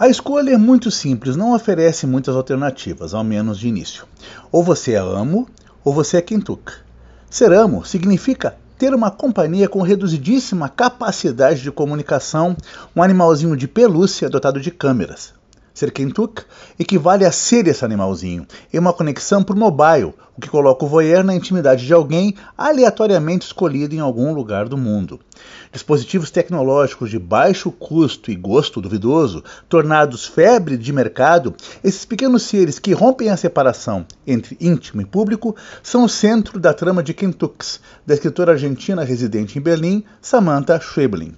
A escolha é muito simples, não oferece muitas alternativas, ao menos de início. Ou você é amo, ou você é Kentuck. Ser amo significa ter uma companhia com reduzidíssima capacidade de comunicação, um animalzinho de pelúcia dotado de câmeras. Ser Kentuck equivale a ser esse animalzinho, em uma conexão por mobile, o que coloca o voyeur na intimidade de alguém aleatoriamente escolhido em algum lugar do mundo. Dispositivos tecnológicos de baixo custo e gosto duvidoso, tornados febre de mercado, esses pequenos seres que rompem a separação entre íntimo e público são o centro da trama de Kentucks, da escritora argentina residente em Berlim, Samantha Schweblin.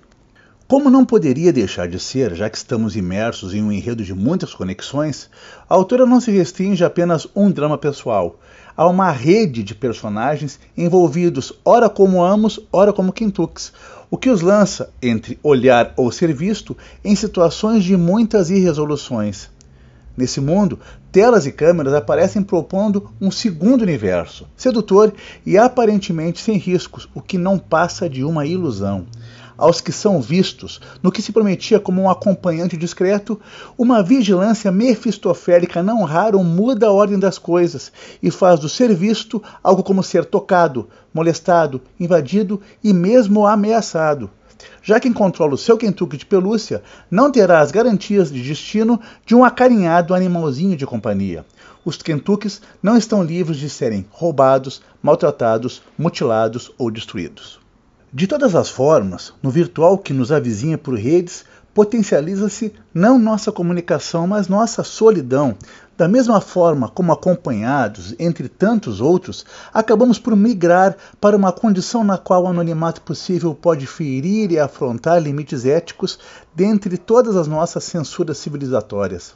Como não poderia deixar de ser, já que estamos imersos em um enredo de muitas conexões, a autora não se restringe a apenas um drama pessoal. Há uma rede de personagens envolvidos, ora como amos, ora como quintuques, o que os lança, entre olhar ou ser visto, em situações de muitas irresoluções. Nesse mundo, telas e câmeras aparecem propondo um segundo universo, sedutor e aparentemente sem riscos, o que não passa de uma ilusão aos que são vistos, no que se prometia como um acompanhante discreto, uma vigilância mefistofélica não raro muda a ordem das coisas e faz do ser visto algo como ser tocado, molestado, invadido e mesmo ameaçado. Já quem controla o seu quentuque de pelúcia não terá as garantias de destino de um acarinhado animalzinho de companhia. Os quentuques não estão livres de serem roubados, maltratados, mutilados ou destruídos. De todas as formas, no virtual que nos avizinha por redes, potencializa-se não nossa comunicação, mas nossa solidão. Da mesma forma como acompanhados, entre tantos outros, acabamos por migrar para uma condição na qual o anonimato possível pode ferir e afrontar limites éticos dentre todas as nossas censuras civilizatórias.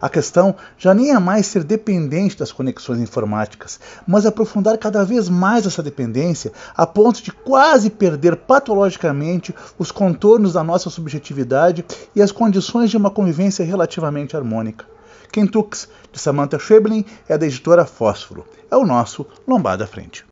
A questão já nem é mais ser dependente das conexões informáticas, mas aprofundar cada vez mais essa dependência a ponto de quase perder patologicamente os contornos da nossa subjetividade e as condições de uma convivência relativamente harmônica. Quentux, de Samantha Schweblin, é da editora Fósforo. É o nosso Lombada Frente.